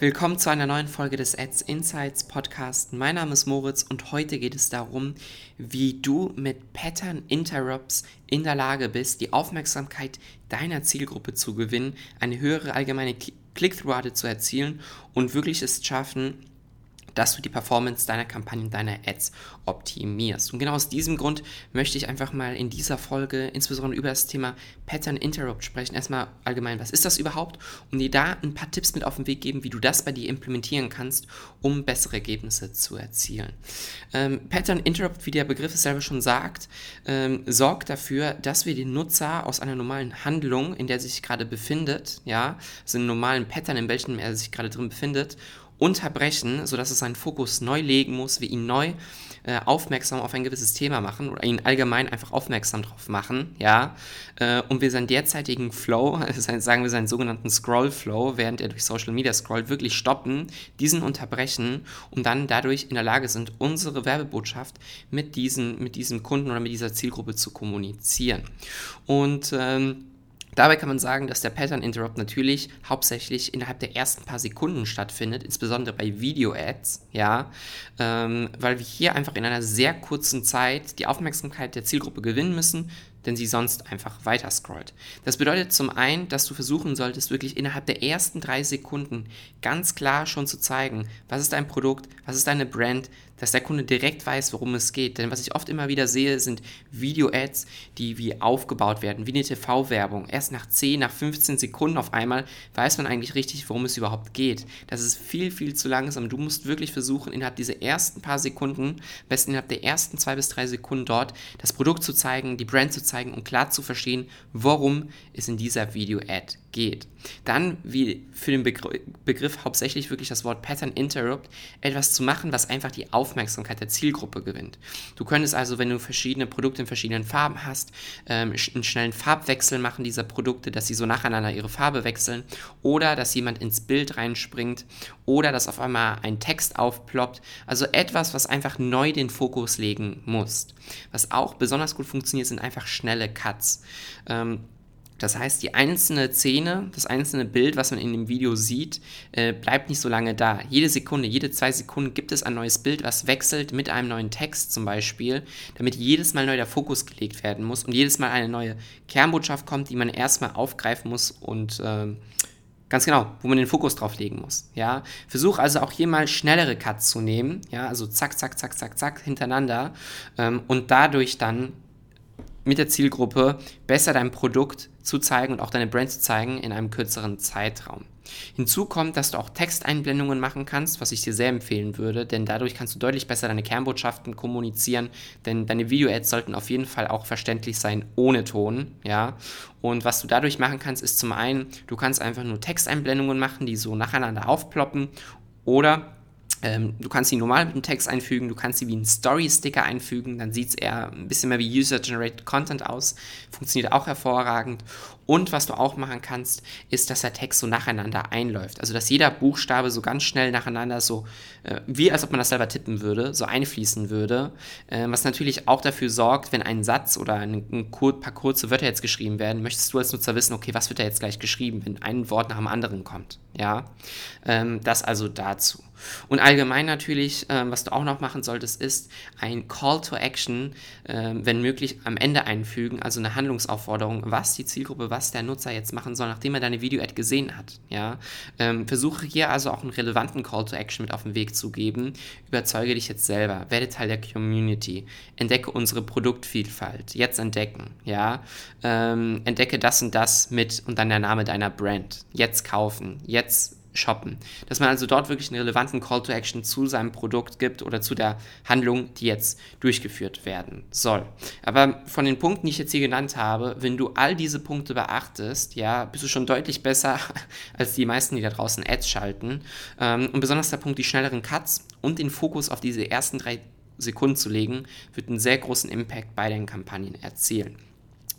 Willkommen zu einer neuen Folge des Ads Insights Podcast. Mein Name ist Moritz und heute geht es darum, wie du mit Pattern Interrupts in der Lage bist, die Aufmerksamkeit deiner Zielgruppe zu gewinnen, eine höhere allgemeine Click-Through-Rate zu erzielen und wirklich es schaffen, dass du die Performance deiner Kampagnen, deiner Ads optimierst. Und genau aus diesem Grund möchte ich einfach mal in dieser Folge insbesondere über das Thema Pattern Interrupt sprechen. Erstmal allgemein, was ist das überhaupt? Und dir da ein paar Tipps mit auf den Weg geben, wie du das bei dir implementieren kannst, um bessere Ergebnisse zu erzielen. Ähm, Pattern Interrupt, wie der Begriff es selber schon sagt, ähm, sorgt dafür, dass wir den Nutzer aus einer normalen Handlung, in der er sich gerade befindet, ja, also einem normalen Pattern, in welchem er sich gerade drin befindet, unterbrechen, sodass es seinen Fokus neu legen muss, wir ihn neu äh, aufmerksam auf ein gewisses Thema machen oder ihn allgemein einfach aufmerksam drauf machen, ja, äh, und wir seinen derzeitigen Flow, also sagen wir seinen sogenannten Scroll-Flow, während er durch Social Media scrollt, wirklich stoppen, diesen unterbrechen und dann dadurch in der Lage sind, unsere Werbebotschaft mit, diesen, mit diesem Kunden oder mit dieser Zielgruppe zu kommunizieren. Und ähm, Dabei kann man sagen, dass der Pattern Interrupt natürlich hauptsächlich innerhalb der ersten paar Sekunden stattfindet, insbesondere bei Video-Ads, ja, ähm, weil wir hier einfach in einer sehr kurzen Zeit die Aufmerksamkeit der Zielgruppe gewinnen müssen, denn sie sonst einfach weiter scrollt. Das bedeutet zum einen, dass du versuchen solltest, wirklich innerhalb der ersten drei Sekunden ganz klar schon zu zeigen, was ist dein Produkt, was ist deine Brand, dass der Kunde direkt weiß, worum es geht. Denn was ich oft immer wieder sehe, sind Video-Ads, die wie aufgebaut werden, wie eine TV-Werbung. Erst nach 10, nach 15 Sekunden auf einmal weiß man eigentlich richtig, worum es überhaupt geht. Das ist viel, viel zu langsam. Du musst wirklich versuchen, innerhalb dieser ersten paar Sekunden, besten innerhalb der ersten zwei bis drei Sekunden dort, das Produkt zu zeigen, die Brand zu zeigen und klar zu verstehen, worum es in dieser Video-Ad geht. Dann, wie für den Begr Begriff hauptsächlich wirklich das Wort Pattern Interrupt, etwas zu machen, was einfach die Aufmerksamkeit der Zielgruppe gewinnt. Du könntest also, wenn du verschiedene Produkte in verschiedenen Farben hast, ähm, einen schnellen Farbwechsel machen dieser Produkte, dass sie so nacheinander ihre Farbe wechseln oder dass jemand ins Bild reinspringt oder dass auf einmal ein Text aufploppt. Also etwas, was einfach neu den Fokus legen muss. Was auch besonders gut funktioniert, sind einfach schnelle Cuts. Ähm, das heißt, die einzelne Szene, das einzelne Bild, was man in dem Video sieht, äh, bleibt nicht so lange da. Jede Sekunde, jede zwei Sekunden gibt es ein neues Bild, was wechselt mit einem neuen Text zum Beispiel, damit jedes Mal neu der Fokus gelegt werden muss und jedes Mal eine neue Kernbotschaft kommt, die man erstmal aufgreifen muss und äh, Ganz genau, wo man den Fokus drauf legen muss. Ja, versuch also auch hier mal schnellere Cuts zu nehmen. Ja, also zack, zack, zack, zack, zack hintereinander ähm, und dadurch dann mit der Zielgruppe besser dein Produkt zu zeigen und auch deine Brand zu zeigen in einem kürzeren Zeitraum. Hinzu kommt, dass du auch Texteinblendungen machen kannst, was ich dir sehr empfehlen würde, denn dadurch kannst du deutlich besser deine Kernbotschaften kommunizieren, denn deine Video-Ads sollten auf jeden Fall auch verständlich sein ohne Ton, ja. Und was du dadurch machen kannst, ist zum einen, du kannst einfach nur Texteinblendungen machen, die so nacheinander aufploppen oder ähm, du kannst sie normal mit einem Text einfügen, du kannst sie wie einen Story-Sticker einfügen, dann sieht es eher ein bisschen mehr wie User-Generated Content aus, funktioniert auch hervorragend. Und was du auch machen kannst, ist, dass der Text so nacheinander einläuft. Also, dass jeder Buchstabe so ganz schnell nacheinander so, äh, wie als ob man das selber tippen würde, so einfließen würde. Äh, was natürlich auch dafür sorgt, wenn ein Satz oder ein, ein paar kurze Wörter jetzt geschrieben werden, möchtest du als Nutzer wissen, okay, was wird da jetzt gleich geschrieben, wenn ein Wort nach dem anderen kommt. Ja, ähm, das also dazu. Und allgemein natürlich, ähm, was du auch noch machen solltest, ist ein Call to Action, ähm, wenn möglich, am Ende einfügen, also eine Handlungsaufforderung, was die Zielgruppe, was der Nutzer jetzt machen soll, nachdem er deine Video-Ad gesehen hat. Ja? Ähm, versuche hier also auch einen relevanten Call to Action mit auf den Weg zu geben. Überzeuge dich jetzt selber, werde Teil der Community, entdecke unsere Produktvielfalt, jetzt entdecken. Ja? Ähm, entdecke das und das mit und dann der Name deiner Brand. Jetzt kaufen, jetzt shoppen. Dass man also dort wirklich einen relevanten Call to Action zu seinem Produkt gibt oder zu der Handlung, die jetzt durchgeführt werden soll. Aber von den Punkten, die ich jetzt hier genannt habe, wenn du all diese Punkte beachtest, ja, bist du schon deutlich besser als die meisten, die da draußen Ads schalten. Ähm, und besonders der Punkt, die schnelleren Cuts und den Fokus auf diese ersten drei Sekunden zu legen, wird einen sehr großen Impact bei deinen Kampagnen erzielen.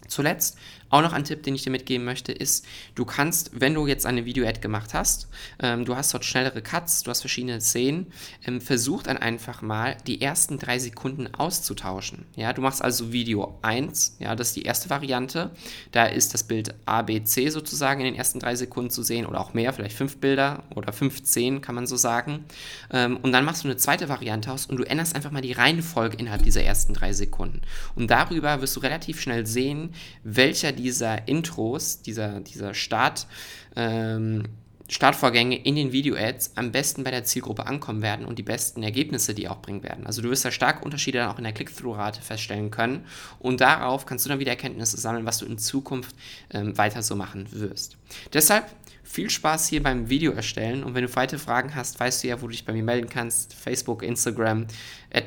Zuletzt Auch noch ein Tipp, den ich dir mitgeben möchte, ist, du kannst, wenn du jetzt eine Video-Ad gemacht hast, ähm, du hast dort schnellere Cuts, du hast verschiedene Szenen, ähm, versuch dann einfach mal die ersten drei Sekunden auszutauschen. Ja, du machst also Video 1, ja, das ist die erste Variante. Da ist das Bild ABC sozusagen in den ersten drei Sekunden zu sehen oder auch mehr, vielleicht fünf Bilder oder 15 kann man so sagen. Ähm, und dann machst du eine zweite Variante aus und du änderst einfach mal die Reihenfolge innerhalb dieser ersten drei Sekunden. Und darüber wirst du relativ schnell sehen, welcher dieser Intros, dieser, dieser Start, ähm, Startvorgänge in den Video-Ads am besten bei der Zielgruppe ankommen werden und die besten Ergebnisse, die auch bringen werden. Also du wirst da starke Unterschiede dann auch in der Click-Through-Rate feststellen können und darauf kannst du dann wieder Erkenntnisse sammeln, was du in Zukunft ähm, weiter so machen wirst. Deshalb viel Spaß hier beim Video erstellen und wenn du weitere Fragen hast, weißt du ja, wo du dich bei mir melden kannst. Facebook, Instagram,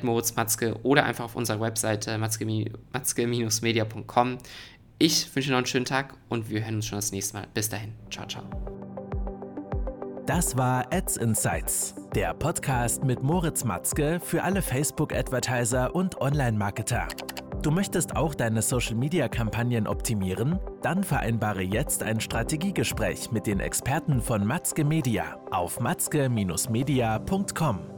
Matzke oder einfach auf unserer Webseite matzke-media.com. Ich wünsche noch einen schönen Tag und wir hören uns schon das nächste Mal. Bis dahin. Ciao, ciao. Das war Ads Insights, der Podcast mit Moritz Matzke für alle Facebook-Advertiser und Online-Marketer. Du möchtest auch deine Social-Media-Kampagnen optimieren? Dann vereinbare jetzt ein Strategiegespräch mit den Experten von Matzke Media auf matzke-media.com.